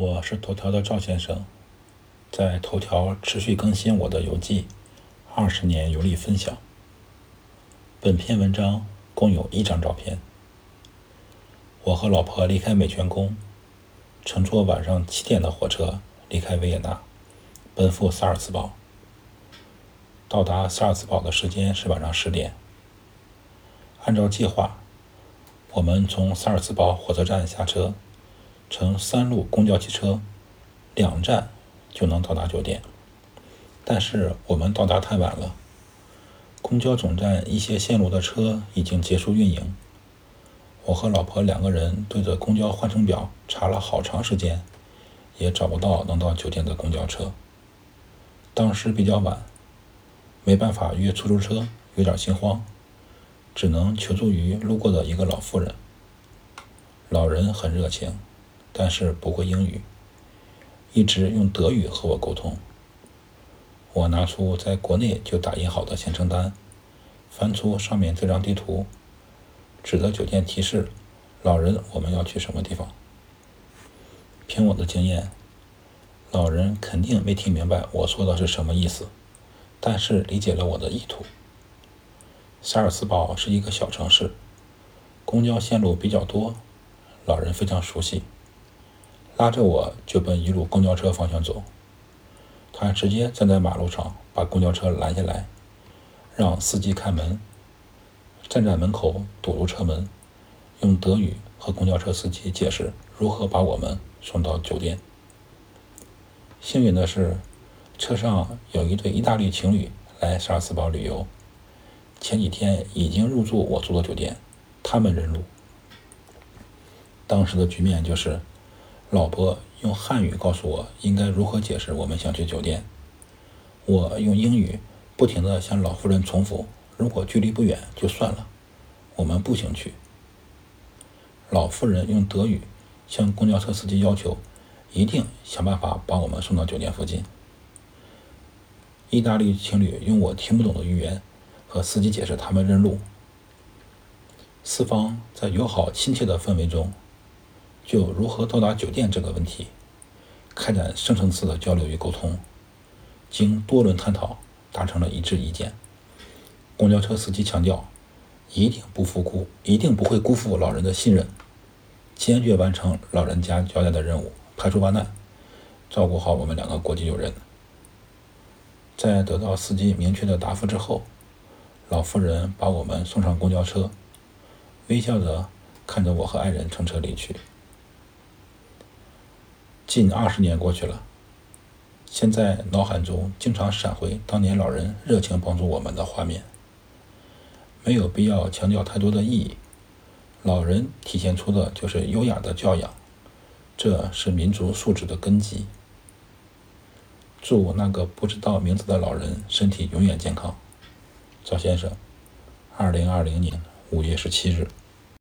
我是头条的赵先生，在头条持续更新我的游记，二十年游历分享。本篇文章共有一张照片。我和老婆离开美泉宫，乘坐晚上七点的火车离开维也纳，奔赴萨尔茨堡。到达萨尔茨堡的时间是晚上十点。按照计划，我们从萨尔茨堡火车站下车。乘三路公交汽车，两站就能到达酒店。但是我们到达太晚了，公交总站一些线路的车已经结束运营。我和老婆两个人对着公交换乘表查了好长时间，也找不到能到酒店的公交车。当时比较晚，没办法约出租车，有点心慌，只能求助于路过的一个老妇人。老人很热情。但是不会英语，一直用德语和我沟通。我拿出在国内就打印好的行程单，翻出上面这张地图，指着酒店提示老人我们要去什么地方。凭我的经验，老人肯定没听明白我说的是什么意思，但是理解了我的意图。萨尔茨堡是一个小城市，公交线路比较多，老人非常熟悉。拉着我就奔一路公交车方向走，他直接站在马路上把公交车拦下来，让司机开门，站在门口堵住车门，用德语和公交车司机解释如何把我们送到酒店。幸运的是，车上有一对意大利情侣来萨尔茨堡旅游，前几天已经入住我住的酒店，他们认路。当时的局面就是。老婆用汉语告诉我应该如何解释我们想去酒店，我用英语不停地向老妇人重复：如果距离不远就算了，我们步行去。老妇人用德语向公交车司机要求，一定想办法把我们送到酒店附近。意大利情侣用我听不懂的语言和司机解释他们认路。四方在友好亲切的氛围中。就如何到达酒店这个问题，开展深层次的交流与沟通，经多轮探讨，达成了一致意见。公交车司机强调，一定不辜，一定不会辜负老人的信任，坚决完成老人家交代的任务，排除万难，照顾好我们两个国际友人。在得到司机明确的答复之后，老妇人把我们送上公交车，微笑着看着我和爱人乘车离去。近二十年过去了，现在脑海中经常闪回当年老人热情帮助我们的画面。没有必要强调太多的意义，老人体现出的就是优雅的教养，这是民族素质的根基。祝那个不知道名字的老人身体永远健康，赵先生，二零二零年五月十七日。